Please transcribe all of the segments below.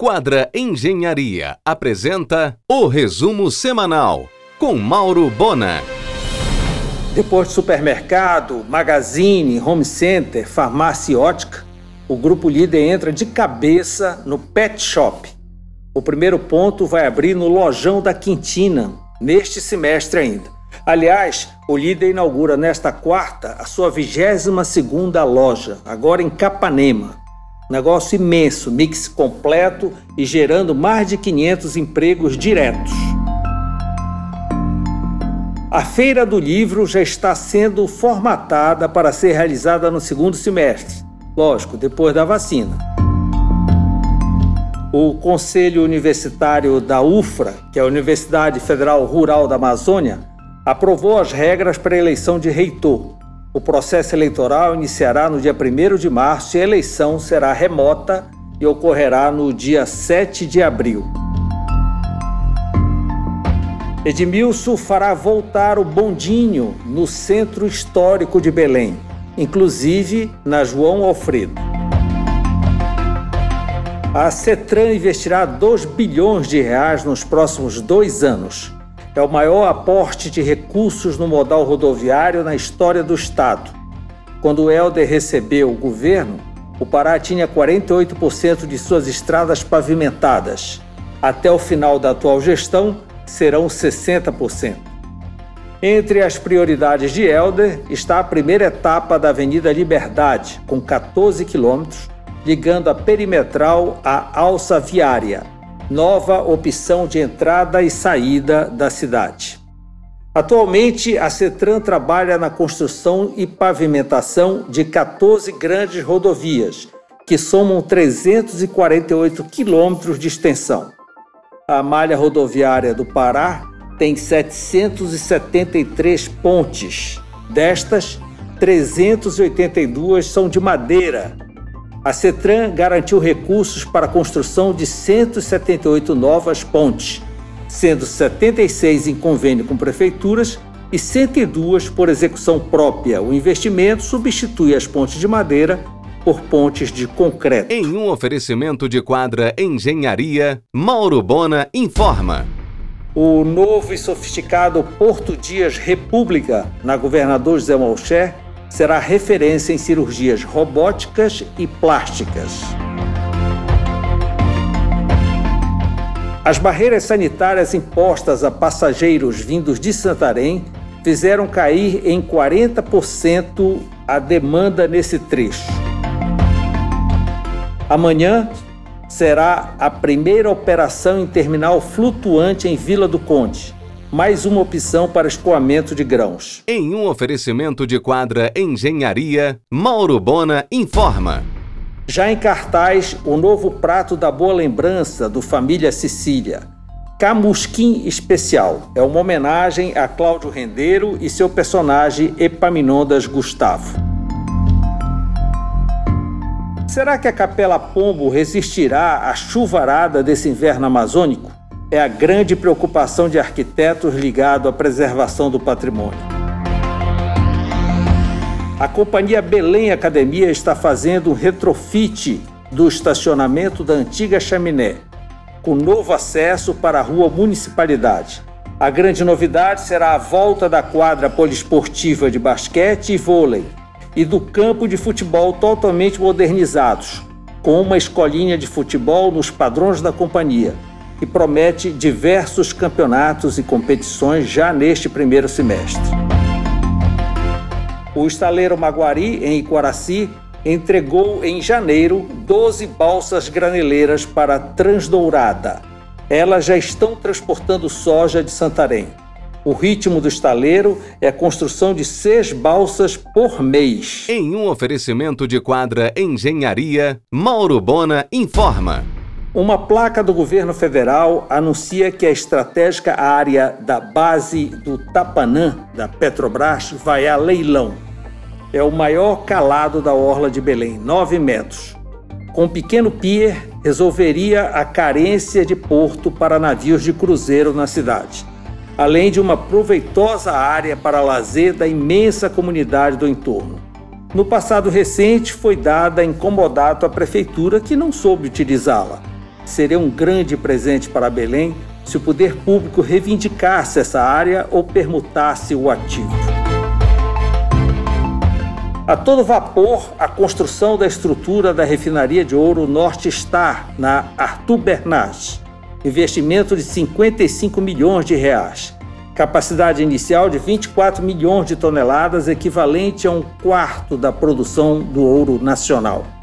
Quadra Engenharia apresenta o resumo semanal com Mauro Bona. Depois de supermercado, magazine, home center, farmácia ótica, o grupo líder entra de cabeça no pet shop. O primeiro ponto vai abrir no Lojão da Quintina, neste semestre ainda. Aliás, o líder inaugura nesta quarta a sua 22 segunda loja, agora em Capanema. Negócio imenso, mix completo e gerando mais de 500 empregos diretos. A Feira do Livro já está sendo formatada para ser realizada no segundo semestre, lógico, depois da vacina. O Conselho Universitário da UFRA, que é a Universidade Federal Rural da Amazônia, aprovou as regras para a eleição de reitor. O processo eleitoral iniciará no dia 1 de março e a eleição será remota e ocorrerá no dia 7 de abril. Edmilson fará voltar o bondinho no centro histórico de Belém, inclusive na João Alfredo. A CETRAN investirá 2 bilhões de reais nos próximos dois anos é o maior aporte de recursos no modal rodoviário na história do Estado. Quando o Helder recebeu o governo, o Pará tinha 48% de suas estradas pavimentadas. Até o final da atual gestão, serão 60%. Entre as prioridades de Helder está a primeira etapa da Avenida Liberdade, com 14 quilômetros, ligando a perimetral à alça viária, nova opção de entrada e saída da cidade. Atualmente, a CETRAN trabalha na construção e pavimentação de 14 grandes rodovias, que somam 348 quilômetros de extensão. A malha rodoviária do Pará tem 773 pontes. Destas, 382 são de madeira a CETRAN garantiu recursos para a construção de 178 novas pontes, sendo 76 em convênio com prefeituras e 102 por execução própria. O investimento substitui as pontes de madeira por pontes de concreto. Em um oferecimento de quadra Engenharia, Mauro Bona informa. O novo e sofisticado Porto Dias República, na Governador José Malcher, será referência em cirurgias robóticas e plásticas. As barreiras sanitárias impostas a passageiros vindos de Santarém fizeram cair em 40% a demanda nesse trecho. Amanhã será a primeira operação em terminal flutuante em Vila do Conde mais uma opção para escoamento de grãos. Em um oferecimento de quadra Engenharia, Mauro Bona informa. Já em cartaz, o novo prato da boa lembrança do Família Sicília. Camusquim Especial é uma homenagem a Cláudio Rendeiro e seu personagem Epaminondas Gustavo. Será que a Capela Pombo resistirá à chuvarada desse inverno amazônico? É a grande preocupação de arquitetos ligado à preservação do patrimônio. A companhia Belém Academia está fazendo um retrofit do estacionamento da antiga chaminé, com novo acesso para a rua Municipalidade. A grande novidade será a volta da quadra poliesportiva de basquete e vôlei e do campo de futebol totalmente modernizados, com uma escolinha de futebol nos padrões da companhia e promete diversos campeonatos e competições já neste primeiro semestre. O estaleiro Maguari, em Iquaraci, entregou em janeiro 12 balsas graneleiras para Transdourada. Elas já estão transportando soja de Santarém. O ritmo do estaleiro é a construção de seis balsas por mês. Em um oferecimento de quadra Engenharia, Mauro Bona informa. Uma placa do governo federal anuncia que a estratégica área da base do Tapanã, da Petrobras, vai a leilão. É o maior calado da orla de Belém, 9 metros. Com um pequeno pier, resolveria a carência de porto para navios de cruzeiro na cidade, além de uma proveitosa área para lazer da imensa comunidade do entorno. No passado recente, foi dada em comodato à prefeitura que não soube utilizá-la Seria um grande presente para Belém se o poder público reivindicasse essa área ou permutasse o ativo. A todo vapor, a construção da estrutura da refinaria de ouro Norte Star, na Arthur Bernard. Investimento de 55 milhões de reais. Capacidade inicial de 24 milhões de toneladas, equivalente a um quarto da produção do ouro nacional.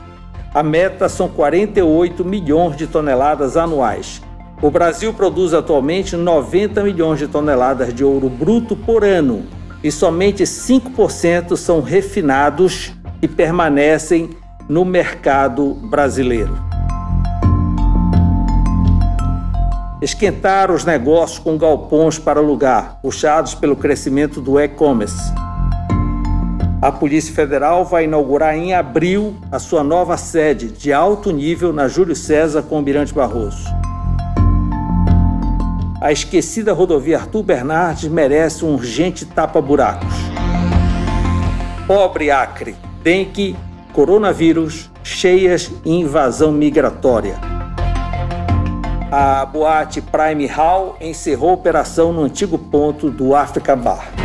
A meta são 48 milhões de toneladas anuais. O Brasil produz atualmente 90 milhões de toneladas de ouro bruto por ano e somente 5% são refinados e permanecem no mercado brasileiro. Esquentar os negócios com galpões para alugar, puxados pelo crescimento do e-commerce a Polícia Federal vai inaugurar em abril a sua nova sede de alto nível na Júlio César com Mirante Barroso. A esquecida rodovia Arthur Bernardes merece um urgente tapa-buracos. Pobre Acre, dengue, coronavírus, cheias e invasão migratória. A boate Prime Hall encerrou operação no antigo ponto do Africa Bar.